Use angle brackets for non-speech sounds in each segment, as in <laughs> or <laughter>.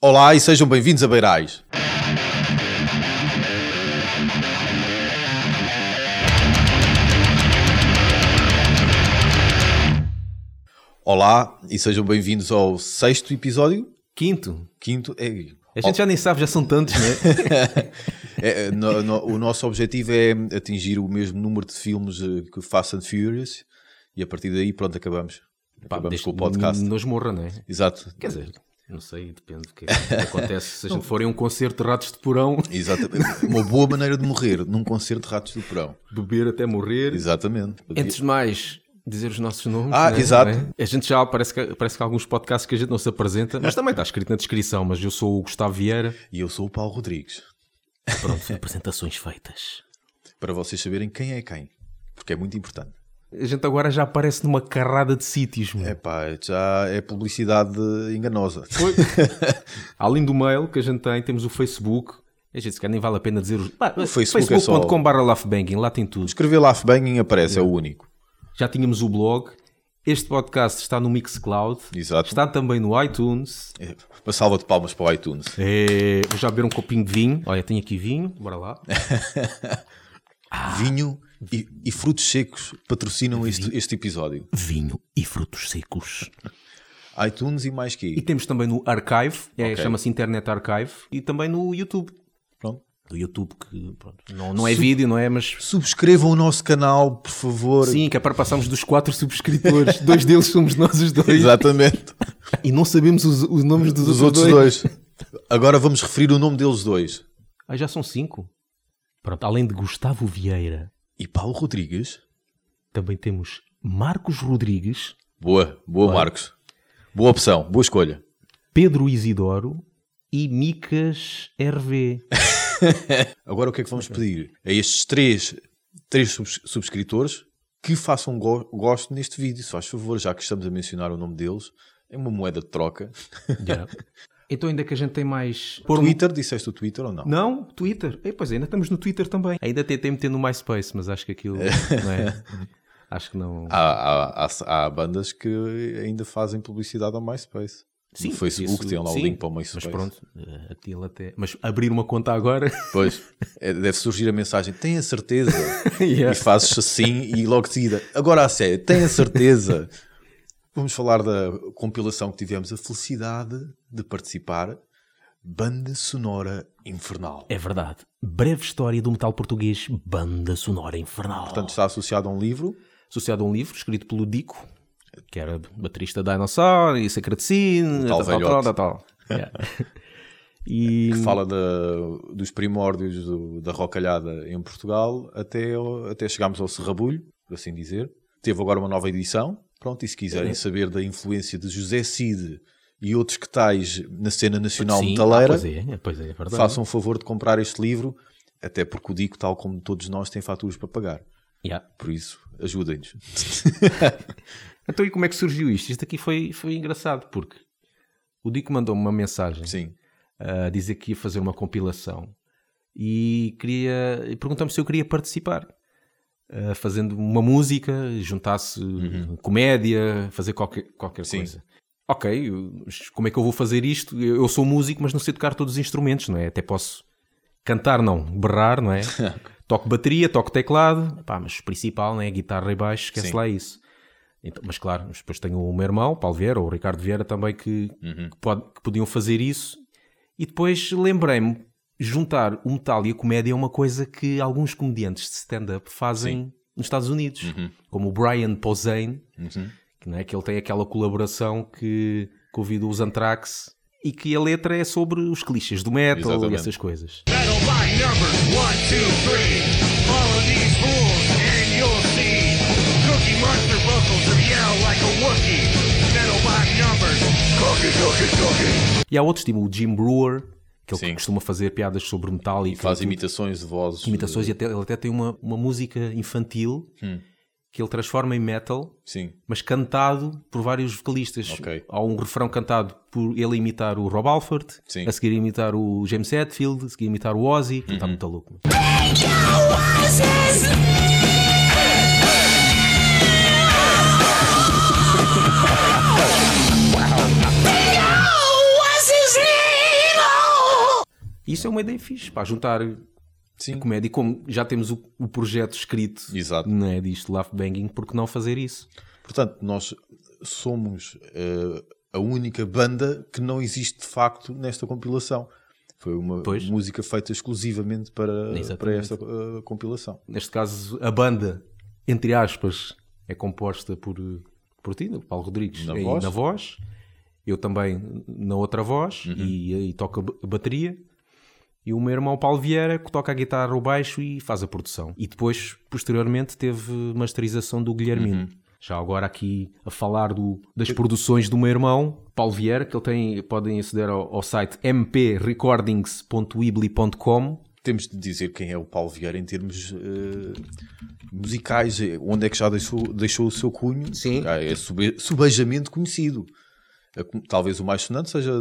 Olá e sejam bem-vindos a Beirais. Olá e sejam bem-vindos ao sexto episódio. Quinto. Quinto. É, A gente já nem sabe, já são tantos, né? <laughs> é, no- no- o nosso objetivo é atingir o mesmo número de filmes eh, que Fast and Furious e a partir daí, pronto, acabamos. Pá, Acabamos desde com o podcast. Nos morra, né? Exato. Quer dizer, não sei, depende do que, que <laughs> acontece. Se a gente for em um concerto de ratos de porão, <laughs> Exatamente. Uma boa maneira de morrer num concerto de Ratos do Porão. beber até morrer. Exatamente. Antes de mais, dizer os nossos nomes. Ah, né? exato. Né? A gente já parece que, parece que há alguns podcasts que a gente não se apresenta, mas também está escrito na descrição. Mas eu sou o Gustavo Vieira. E eu sou o Paulo Rodrigues. Pronto, <laughs> apresentações feitas. Para vocês saberem quem é quem. Porque é muito importante. A gente agora já aparece numa carrada de sítios. É pá, já é publicidade enganosa. <laughs> Além do mail que a gente tem, temos o Facebook. A gente se calhar nem vale a pena dizer os. Pá, Facebook é só- laughbanging, lá tem tudo. Escrever Laughbanging aparece, é o único. Já tínhamos o blog. Este podcast está no Mixcloud. Exato. Está também no iTunes. É, Uma salva de palmas para o iTunes. É, vou já beber um copinho de vinho. Olha, tenho aqui vinho. Bora lá. <laughs> Vinho e, e frutos secos patrocinam este, este episódio. Vinho e frutos secos. iTunes e mais E que temos também no Archive. É, Ok. Chama-se Internet Archive. E também no YouTube. Pronto. Do YouTube, que pronto, não, não é vídeo, não é? Mas Subscrevam o nosso canal, por favor. sim, que é para passarmos dos quatro subscritores. <laughs> dois deles somos nós os dois. Exatamente. E não sabemos os, os nomes dos, Dos outros, outros dois. dois. Agora vamos referir o nome deles dois. Ah, já são cinco. Pronto, além de Gustavo Vieira, E Paulo Rodrigues. também temos Marcos Rodrigues, Boa, boa, Marcos. Boa opção, boa escolha. Pedro Isidoro e Micas RV. <laughs> Agora o que é que vamos pedir? A estes três, três subs- subscritores que façam go- gosto neste vídeo, se faz favor, já que estamos a mencionar o nome deles. É uma moeda de troca. <laughs> Então ainda que a gente tem mais... Um- Twitter, disseste o Twitter ou não? Não, Twitter. E, pois ainda estamos no Twitter também. Ainda tentei meter no MySpace, mas acho que aquilo não é... <laughs> Acho que não... Há, há, há, há bandas que ainda fazem publicidade ao MySpace. no Facebook isso- tem lá o sim, link para o MySpace. Mas pronto, eh, aquilo até... Mas abrir uma conta agora... Pois, é, deve surgir a mensagem, tenha certeza. <laughs> Yeah. E fazes assim e logo de seguida, agora a sério, tenha certeza. <laughs> Vamos falar da compilação que tivemos a felicidade de participar. Banda Sonora Infernal. É verdade. Breve história do metal português, banda sonora infernal. Portanto, está associado a um livro. associado a um livro escrito pelo Dico, que era baterista da Dinosaur e Sacratine, tal tal, tal, tal, tal. <laughs> Yeah. E que fala da- dos primórdios do- da rocalhada em Portugal até, até chegámos ao Serrabulho, por assim dizer. Teve agora uma nova edição. Pronto, e se quiserem saber da influência de José Cid e outros que tais na cena nacional Sim, metaleira, ah, pois é, pois é, é façam o favor de comprar este livro, até porque o Dico, tal como todos nós, tem faturas para pagar. Yeah. Por isso, ajudem-nos. <laughs> Então, e como é que surgiu isto? Isto aqui foi, foi engraçado, porque o Dico mandou-me uma mensagem Sim. a dizer que ia fazer uma compilação e queria e perguntou-me se eu queria participar. Ah, fazendo uma música, juntasse comédia, fazer qualquer, qualquer Sim. coisa. Ok, como é que eu vou fazer isto? Eu, sou músico, mas não sei tocar todos os instrumentos, não é? Até posso cantar, não, berrar, não é? <laughs> toco bateria, toco teclado, pá, mas o principal, não é? Guitarra e baixo, esquece Sim. lá isso. Então, mas claro, mas depois tenho o meu irmão, Paulo Vieira, ou o Ricardo Vieira também, que, Uhum. que, pode- que podiam fazer isso. E depois lembrei-me, juntar o metal e a comédia é uma coisa que alguns comediantes de stand-up fazem nos Estados Unidos. Uhum. Como o Brian Posehn, que, não é, que ele tem aquela colaboração que, que ouviu os Anthrax e que a letra é sobre os clichês do metal Exatamente. e essas coisas. E há outros, tipo o Jim Brewer, que ele Sim. costuma fazer piadas sobre metal e, Faz que- imitações de vozes. imitações e até, ele até tem uma, uma música infantil Hum. que ele transforma em metal, Sim. mas cantado por vários vocalistas. Ok. Há um refrão cantado por ele imitar o Rob Alford, Sim. a seguir imitar o James Hetfield, a seguir imitar o Ozzy, que está Uhum. muito louco. Isso é uma ideia fixe, para juntar Sim. a comédia. E como já temos o, o projeto escrito Exato. não é, disto, Laugh Banging, por que não fazer isso? Portanto, nós somos eh, a única banda que não existe de facto nesta compilação. Foi uma Pois. música feita exclusivamente para, Exatamente. para esta eh, compilação. Neste caso, a banda, entre aspas, é composta por, por ti, Paulo Rodrigues, Na voz. na voz. Eu também na outra voz e aí toca a bateria. E o meu irmão Paulo Vieira que toca a guitarra, o baixo e faz a produção. E depois, posteriormente, teve masterização do Guilhermino. Já agora aqui a falar do- das produções do meu irmão, Paulo Vieira, que ele tem, podem aceder ao, ao site mprecordingsweebly.com Temos de dizer quem é o Paulo Vieira em termos eh, musicais, onde é que já deixou, deixou o seu cunho. Sim. É sube- subejamente conhecido. Talvez o mais sonante seja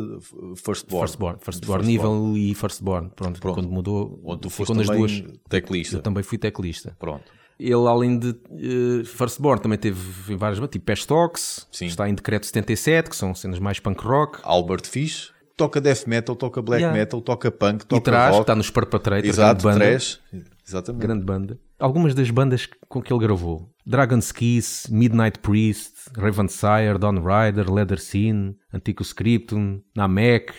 Firstborn. Firstborn, Firstborn, nível e Firstborn. Pronto, Pronto. quando mudou, Onde tu foste nas duas. teclista. Eu também fui teclista. Pronto. Ele, além de eh, Firstborn, também teve várias tipo Pestox, está em Decreto 77, que são cenas mais punk rock. Albert Fish toca death metal, toca black Yeah. metal, toca punk, E toca Trash, que rock. está nos Perpetrator, Exato, grande banda. trash. Exatamente. Grande banda. Algumas das bandas com que ele gravou: Dragon's Kiss, Midnight Priest, Ravensire, Dawn Rider, Leather Scene, Antico Scriptum, Namek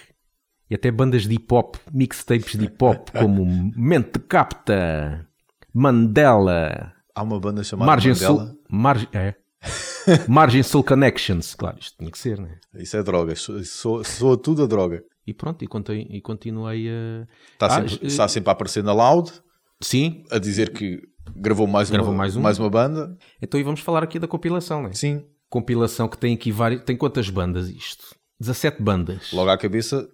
e até bandas de hip hop, mixtapes de hip hop <laughs> como Mente Capta, Mandela, Há uma banda chamada Margin Mandela. Soul, Margin, é. <laughs> <laughs> Margin Soul Connections. Claro, isto tinha que ser, né? Isso é droga. Soa, soa- soa tudo a droga. E pronto, e, conti- e continuei a. Está, Ah, sempre, eh, está sempre a aparecer na Loud, Sim, a dizer que gravou mais, Gravou uma, mais um. mais uma banda. então e vamos falar aqui da compilação, né? Sim. compilação que tem aqui vários. Tem quantas bandas isto? 17 bandas. Logo à cabeça,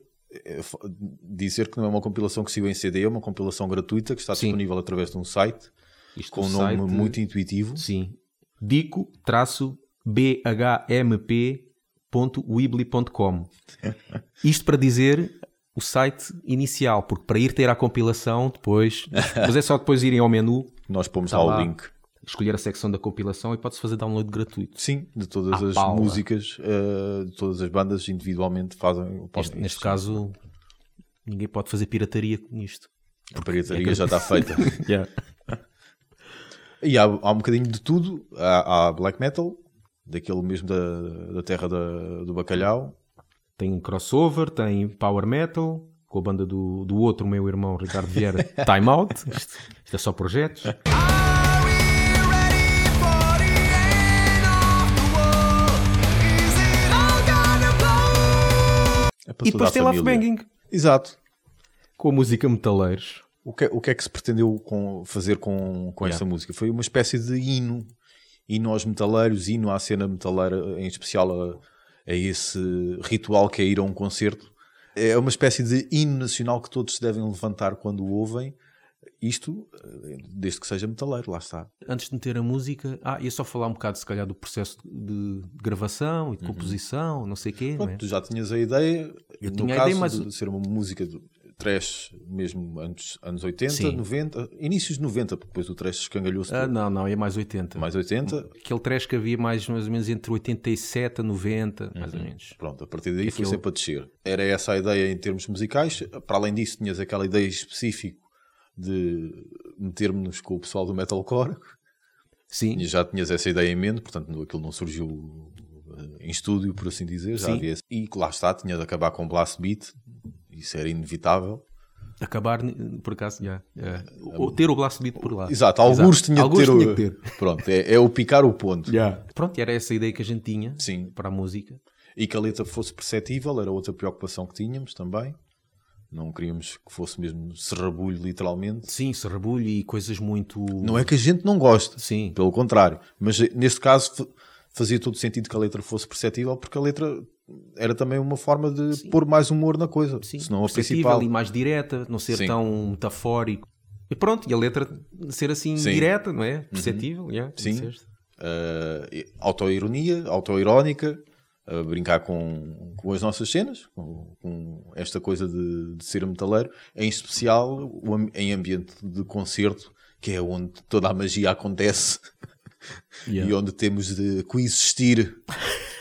é, f- dizer que não é uma compilação que saiu em CD, é uma compilação gratuita que está Sim. disponível através de um site Isto com um o nome site- muito intuitivo. Sim. dico-bhmp.weebly.com Isto para dizer o site inicial, porque para ir ter à compilação depois, mas é só depois irem ao menu, Nós pomos Está lá o link. escolher a secção da compilação e pode-se fazer download gratuito. Sim, de todas À as pala. músicas, eh, de todas as bandas individualmente fazem. podem- Neste, caso, ninguém pode fazer pirataria nisto. a pirataria já está feita. <laughs> Yeah. E há, há um bocadinho de tudo. Há, há black metal, daquele mesmo da, da terra da- do bacalhau. Tem crossover, tem power metal, com a banda do, do outro meu irmão, Ricardo Vieira, <laughs> Time Out. Isto, isto é só projetos. É E depois tem Love. Banging, Exato. com a música Metaleiros. O que, o que é que se pretendeu com- fazer com, com esta música? Foi uma espécie de hino. Hino aos metaleiros, hino à cena metaleira, em especial a, a esse ritual que é ir a um concerto. É uma espécie de hino nacional que todos se devem levantar quando o ouvem. Isto, desde que seja metaleiro, lá está. Antes de meter a música, ah, ia só falar um bocado, se calhar, do processo de gravação e de composição, não sei o quê. Pronto, é? tu já tinhas a ideia, Eu no tinha a caso ideia, mas- de ser uma música trash mesmo anos, anos 80, Sim. 90, inícios de 90, porque depois o trash escangalhou-se Ah, todo. não, não, é mais 80. mais 80. Aquele trash que havia mais, mais ou menos entre 87 a 90, mais ou menos. Pronto, a partir daí foi Aquilo- sempre a descer. Era essa a ideia em termos musicais. Para além disso, tinhas aquela ideia específica de metermos com o pessoal do metalcore. Sim, E já tinhas essa ideia em mente, portanto aquilo não surgiu eh, em estúdio, por assim dizer. Já Sim. havia... E lá está, tinha de acabar com blast beat. Isso era inevitável. acabar, por acaso, já. é. Ou ter o blast beat por lá. Exato, alguns tinha, Alguns tinha o- que ter. Pronto, é, é o picar o ponto. Pronto, e era essa a ideia que a gente tinha Sim. para a música. E que a letra fosse perceptível, era outra preocupação que tínhamos também. Não queríamos que fosse mesmo serrabulho, literalmente. Sim, serrabulho e coisas muito. Não é que a gente não goste, Sim. pelo contrário. Mas eh, neste caso fa- fazia todo sentido que a letra fosse perceptível, porque a letra era também uma forma de pôr mais humor na coisa. Sim, se não a principal. e mais direta, não ser Sim. tão metafórico. E pronto, e a letra ser assim Sim. Uhum. direta, não é? Perceptível, yeah, Sim. Uh, autoironia, autoirónica, a brincar com, com as nossas cenas, com, com esta coisa de, de ser metaleiro, em especial em ambiente de concerto, que é onde toda a magia acontece <laughs> Yeah. e onde temos de coexistir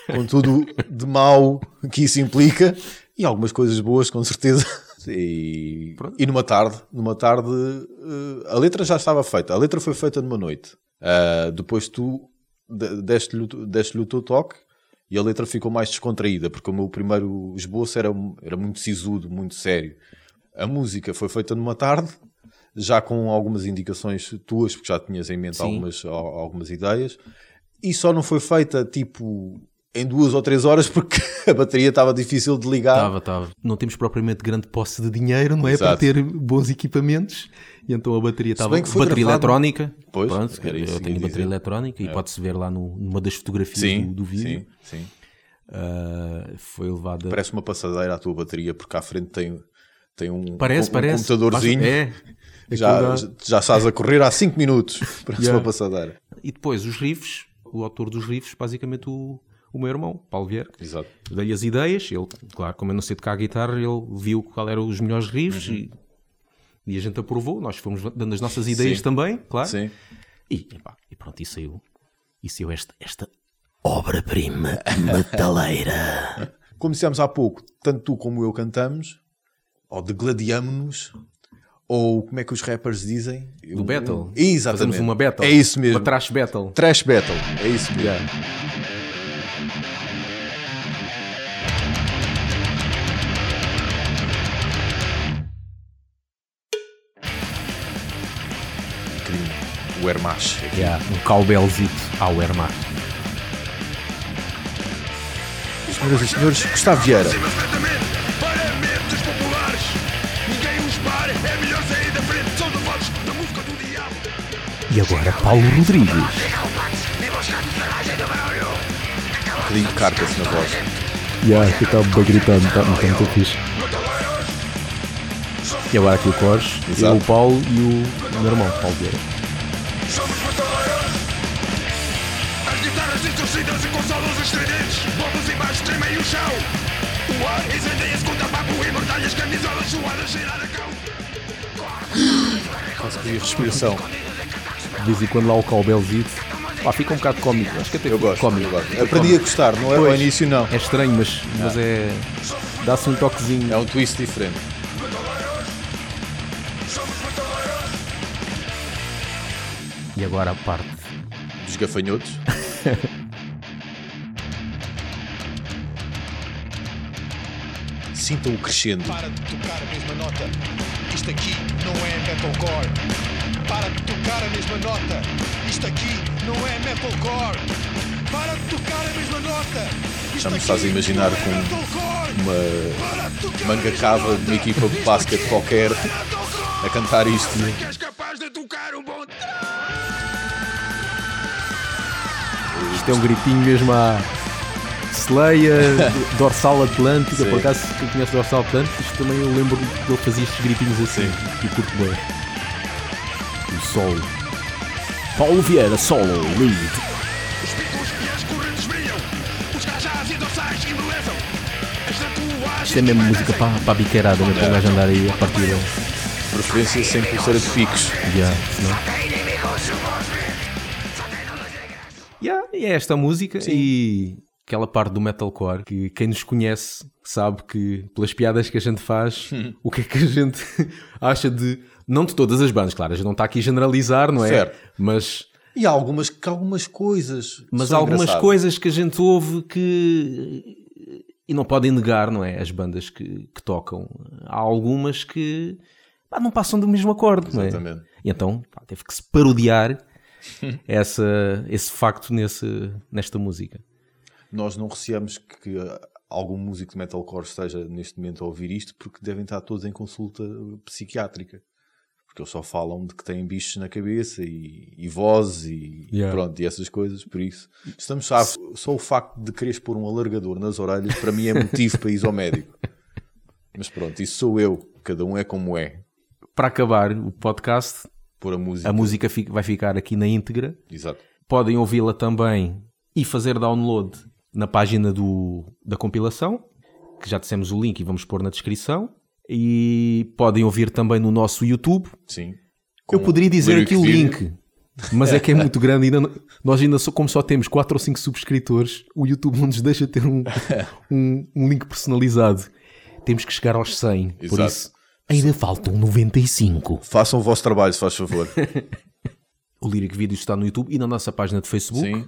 com tudo de mau que isso implica. E algumas coisas boas, com certeza. E, e numa tarde, numa tarde, eh, a letra já estava feita. A letra foi feita numa noite. Ah, depois tu de- deste-lhe o- deste-lhe o teu toque e a letra ficou mais descontraída, porque o meu primeiro esboço era, era muito sisudo, muito sério. A música foi feita numa tarde, já com algumas indicações tuas, porque já tinhas em mente Sim. algumas, al- algumas ideias, e só não foi feita tipo em duas ou três horas porque <laughs> a bateria estava difícil de ligar. Estava, estava. Não temos propriamente grande posse de dinheiro, não é? Exato. Para ter bons equipamentos. E então a bateria estava. bem que foi Bateria gravado- eletrónica. Pois, Pronto, era isso eu tenho ia bateria dizer. eletrónica e pode-se ver lá no- numa das fotografias Sim, do, do vídeo. sim, sim. Ah, foi levada. Parece uma passadeira a tua bateria, porque à frente tem, tem um, Parece, um parece. computadorzinho. É. Já, já estás a correr há 5 minutos. <laughs> Parece Yeah. uma passadeira. E depois os riffs, o autor dos riffs, basicamente o, o meu irmão, Paulo Vieira. Exato. Dei-lhe as ideias, ele, claro, como eu não sei tocar a guitarra, ele viu qual eram os melhores riffs Uhum. e, e a gente aprovou. Nós fomos dando as nossas ideias Sim. também, claro. Sim. E, epá, e pronto, e saiu. E saiu esta, esta obra-prima metaleira. <laughs> Como dissemos há pouco, tanto tu como eu cantamos, ou degladiamo-nos, ou como é que os rappers dizem? Do battle. Exatamente. Fazemos uma battle. É isso mesmo. Uma trash battle. Trash battle. É isso mesmo. Um O Hermash. aqui. Yeah, um cowbellzito ao Wehrmacht. Senhoras e senhores, Gustavo Vieira. E agora Paulo Rodrigues. Um bocadinho de cartas na voz. Yeah, que está bem gritando, está tá muito fixe. E agora aqui o Cores, eu, o Paulo e o, o meu irmão, Paulo Vieira. A respiração. De vez em quando lá o cowbellzito. Pá, fica um bocado cómico. Acho que até Eu gosto. cómico. eu gosto. Aprendi a gostar, não é ao Pois. início, não. É estranho, mas, mas é. dá-se um toquezinho. É um twist diferente. E agora a parte. Dos gafanhotos. <laughs> Sintam o crescendo. Para de tocar a mesma nota. Isto aqui não é metalcore. Para de tocar a mesma nota. Isto aqui não é metalcore. Para de tocar a mesma nota. Isto Já me a imaginar é com. Uma manga cava de uma equipa de basquete qualquer é a cantar isto. Que és capaz de tocar um bom. Isto é um gritinho mesmo à. Sleia, <laughs> Dorsal Atlântica, Sim. por acaso quem conhece Dorsal Atlântica, isto também eu lembro que ele fazia estes gritinhos assim e curto bem. O solo. Paulo Vieira, solo, lead. Os picos as correntes brilham. Os cajás dorsais embelezam. As tatuagens. Isto é mesmo música para, para a biqueirada, né? para o gajo andar aí a partir da. Preferência sem pulseira de picos. Yeah, senão- Yeah, e é esta música e aquela parte do metalcore que quem nos conhece sabe que pelas piadas que a gente faz, o que é que a gente <laughs> acha de. Não de todas as bandas, claro, a gente não está aqui a generalizar, não é? Certo. Mas, E há algumas, que algumas coisas. mas são há algumas engraçadas. coisas que a gente ouve que. E não podem negar, não é? As bandas que, que tocam. Há algumas que pá, não passam do mesmo acorde, não é? Exatamente. E então pá, teve que se parodiar <laughs> essa, esse facto nesse, nesta música. Nós não receamos que uh, algum músico de metalcore esteja neste momento a ouvir isto porque devem estar todos em consulta psiquiátrica. Porque eles só falam de que têm bichos na cabeça e, e vozes e Yeah. pronto, e essas coisas. Por isso, estamos só, só o facto de quereres pôr um alargador nas orelhas para mim é motivo para ir ao médico. Mas pronto, isso sou eu. Cada um é como é. Para acabar o podcast, Pôr a música. a música vai ficar aqui na íntegra. Exato. Podem ouvi-la também e fazer download na página do, da compilação, que já dissemos o link e vamos pôr na descrição. E podem ouvir também no nosso YouTube. Sim. Eu poderia dizer aqui o link, mas é que é muito grande. Ainda nós ainda só, como só temos 4 ou 5 subscritores, o YouTube não nos deixa ter um, <laughs> um, um link personalizado. temos que chegar aos 100. Por Exato. isso, ainda faltam 95. Façam o vosso trabalho, se faz favor. <laughs> O Lyric Video está no YouTube e na nossa página de Facebook. Sim,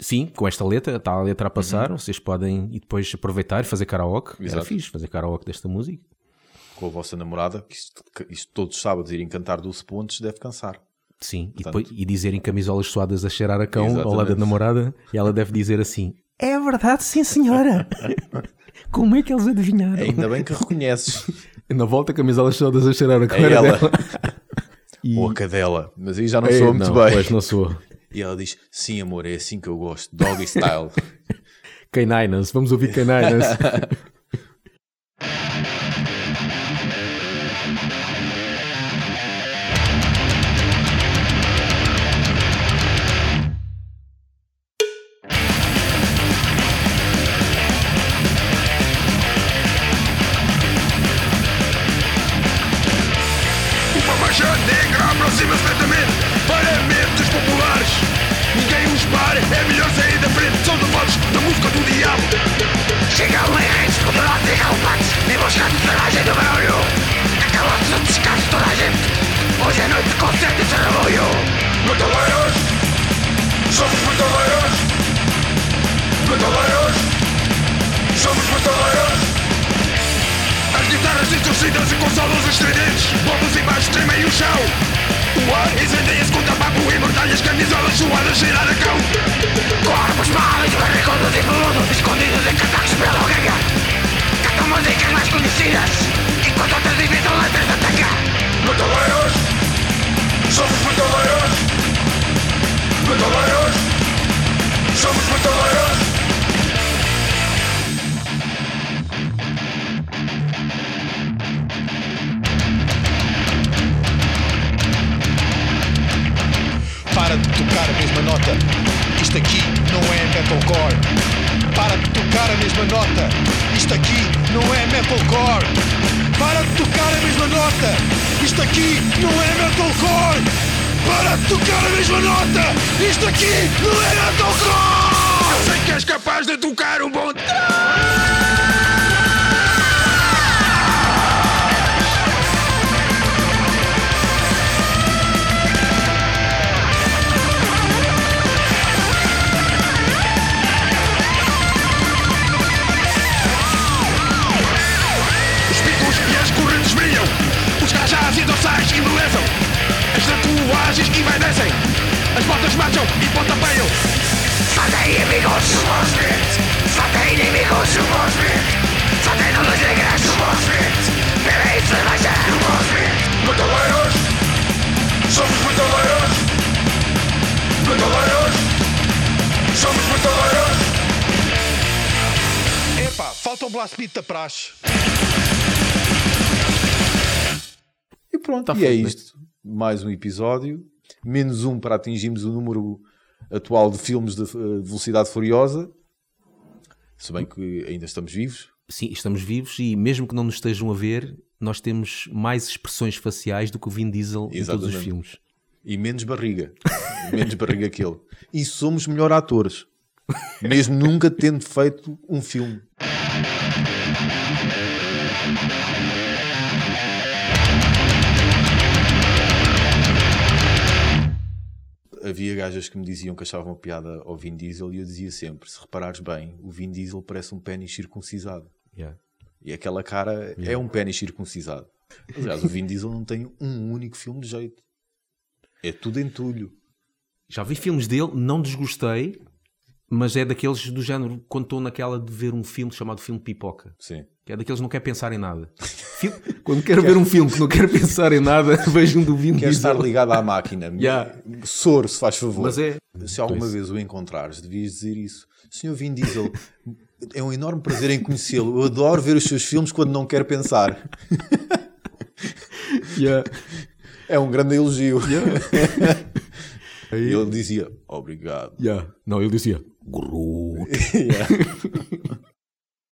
Sim, com esta letra, está a letra a passar. Vocês podem e depois aproveitar e fazer karaoke. Era Exato. fixe fazer karaoke desta música. com a vossa namorada, que isto, que isto todos os sábados irem cantar 12 pontos deve cansar. Sim, e, Portanto- depois, e dizerem camisolas suadas a cheirar a cão ao lado da Exatamente. namorada e ela deve dizer assim: É verdade, sim, senhora. <laughs> Como é que eles adivinharam? Ainda bem que reconheces. <laughs> Na volta, camisolas suadas a cheirar a cão É era ela. E... <laughs> Ou a cadela. Mas aí já não Ei, sou muito não, bem. Pois não sou. E ela diz: Sim, amor, é assim que eu gosto. Doggy style. <laughs> Caninas, vamos ouvir Caninas. Negra aproxima-se lentamente Paramentos populares. Ninguém os para, é melhor sair da frente. São devotos da música do diabo. Chegam leis poderosos e galopantes E buscando ferragem do barulho Acabou-se o descanso de toda a gente Hoje é noite de concerto e cerimônio Metaleiros Somos metaleiros Metaleiros Somos metaleiros as guitarras distorcidas e com solos estridentes. Bombos e baixos tremem o chão What is it? Escuta papo imortal e escraviza a sua legenda de cão. Tocar a mesma nota. Isto aqui não é metalcore. Para de tocar a mesma nota. Isto aqui não é metalcore. Eu sei que és capaz de tocar um bom As tatuagens envelhecem As botas marcham e pontapeiam no Wall Só tem inimigos Só tem luzes negras Wall Bebem cerveja no Wall Metaleiros Somos metaleiros Metaleiros Somos metaleiros Epá, falta o blast beat da praxe. E pronto, Tá e é feito, né? isto. Mais um episódio. Menos um para atingirmos o número atual de filmes de eh, velocidade furiosa. Se bem que ainda estamos vivos. Sim, estamos vivos e mesmo que não nos estejam a ver, nós temos mais expressões faciais do que o Vin Diesel em todos os Exatamente. filmes. E menos barriga. <laughs> menos barriga que ele. E somos melhor atores. Mesmo nunca tendo feito um filme. Havia gajas que me diziam que achavam piada ao Vin Diesel e eu dizia sempre: se reparares bem, o Vin Diesel parece um pênis circuncisado. Yeah. E aquela cara é um pênis circuncisado. Aliás, o Vin Diesel não tem um único filme de jeito. É tudo entulho. Já vi filmes dele, não desgostei, mas é daqueles do género quando estou naquela de ver um filme chamado filme Pipoca. Sim. Que é daqueles que não quer pensar em nada. <laughs> Quando quero ver um filme que não quero pensar em nada, <laughs> vejo um do Vin Quer estar ligado à máquina. <laughs> Yeah. Soro, se faz favor. Mas é- Se alguma Pois. vez o encontrares, devias dizer isso. Senhor Vin Diesel, é um enorme prazer em conhecê-lo. Eu adoro ver os seus filmes quando não quero pensar. Yeah. É um grande elogio. E ele dizia, obrigado. Yeah. Não, ele dizia Groot. Yeah.